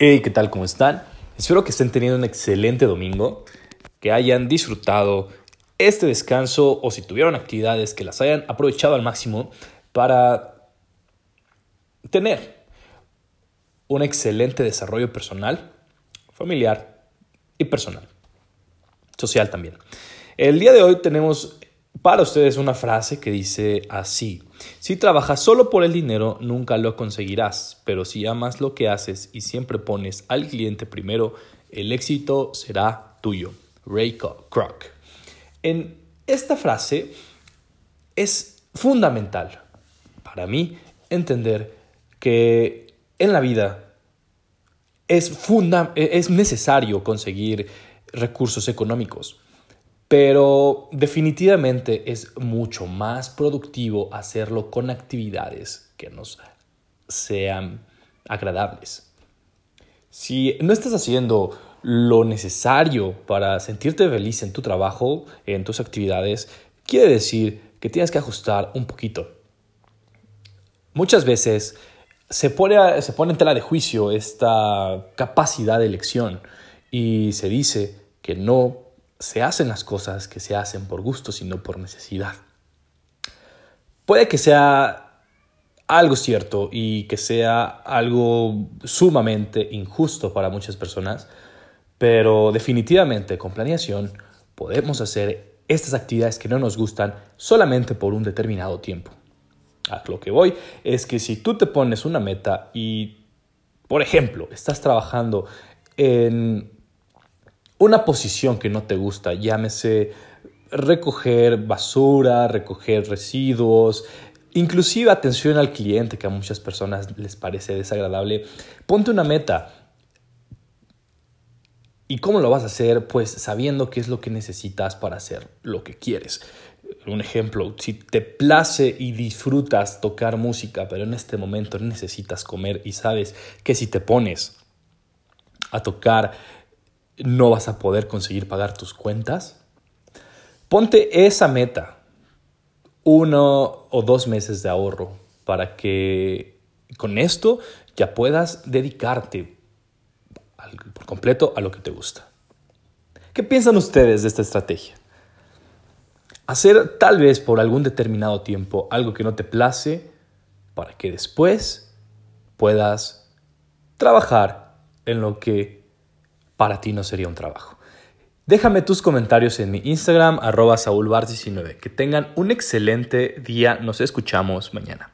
Hey, ¿qué tal? ¿Cómo están? Espero que estén teniendo un excelente domingo, que hayan disfrutado este descanso o si tuvieron actividades que las hayan aprovechado al máximo para tener un excelente desarrollo personal, familiar y personal. Social también. El día de hoy tenemos para ustedes una frase que dice así, si trabajas solo por el dinero nunca lo conseguirás, pero si amas lo que haces y siempre pones al cliente primero, el éxito será tuyo. Ray Kroc. En esta frase es fundamental para mí entender que en la vida es, es necesario conseguir recursos económicos pero definitivamente es mucho más productivo hacerlo con actividades que nos sean agradables. Si no estás haciendo lo necesario para sentirte feliz en tu trabajo, en tus actividades, quiere decir que tienes que ajustar un poquito. Muchas veces se pone, se pone en tela de juicio esta capacidad de elección y se dice que no se hacen las cosas que se hacen por gusto, sino por necesidad. Puede que sea algo cierto y que sea algo sumamente injusto para muchas personas, pero definitivamente con planeación podemos hacer estas actividades que no nos gustan solamente por un determinado tiempo. A lo que voy es que si tú te pones una meta y, por ejemplo, estás trabajando en una posición que no te gusta, llámese recoger basura, recoger residuos, inclusive atención al cliente que a muchas personas les parece desagradable, ponte una meta. ¿Y cómo lo vas a hacer? Pues sabiendo qué es lo que necesitas para hacer lo que quieres. Un ejemplo, si te place y disfrutas tocar música, pero en este momento necesitas comer y sabes que si te pones a tocar no vas a poder conseguir pagar tus cuentas, ponte esa meta, uno o dos meses de ahorro, para que con esto ya puedas dedicarte por completo a lo que te gusta. ¿Qué piensan ustedes de esta estrategia? Hacer tal vez por algún determinado tiempo algo que no te place para que después puedas trabajar en lo que para ti no sería un trabajo. Déjame tus comentarios en mi Instagram, arroba saulbar19. Que tengan un excelente día. Nos escuchamos mañana.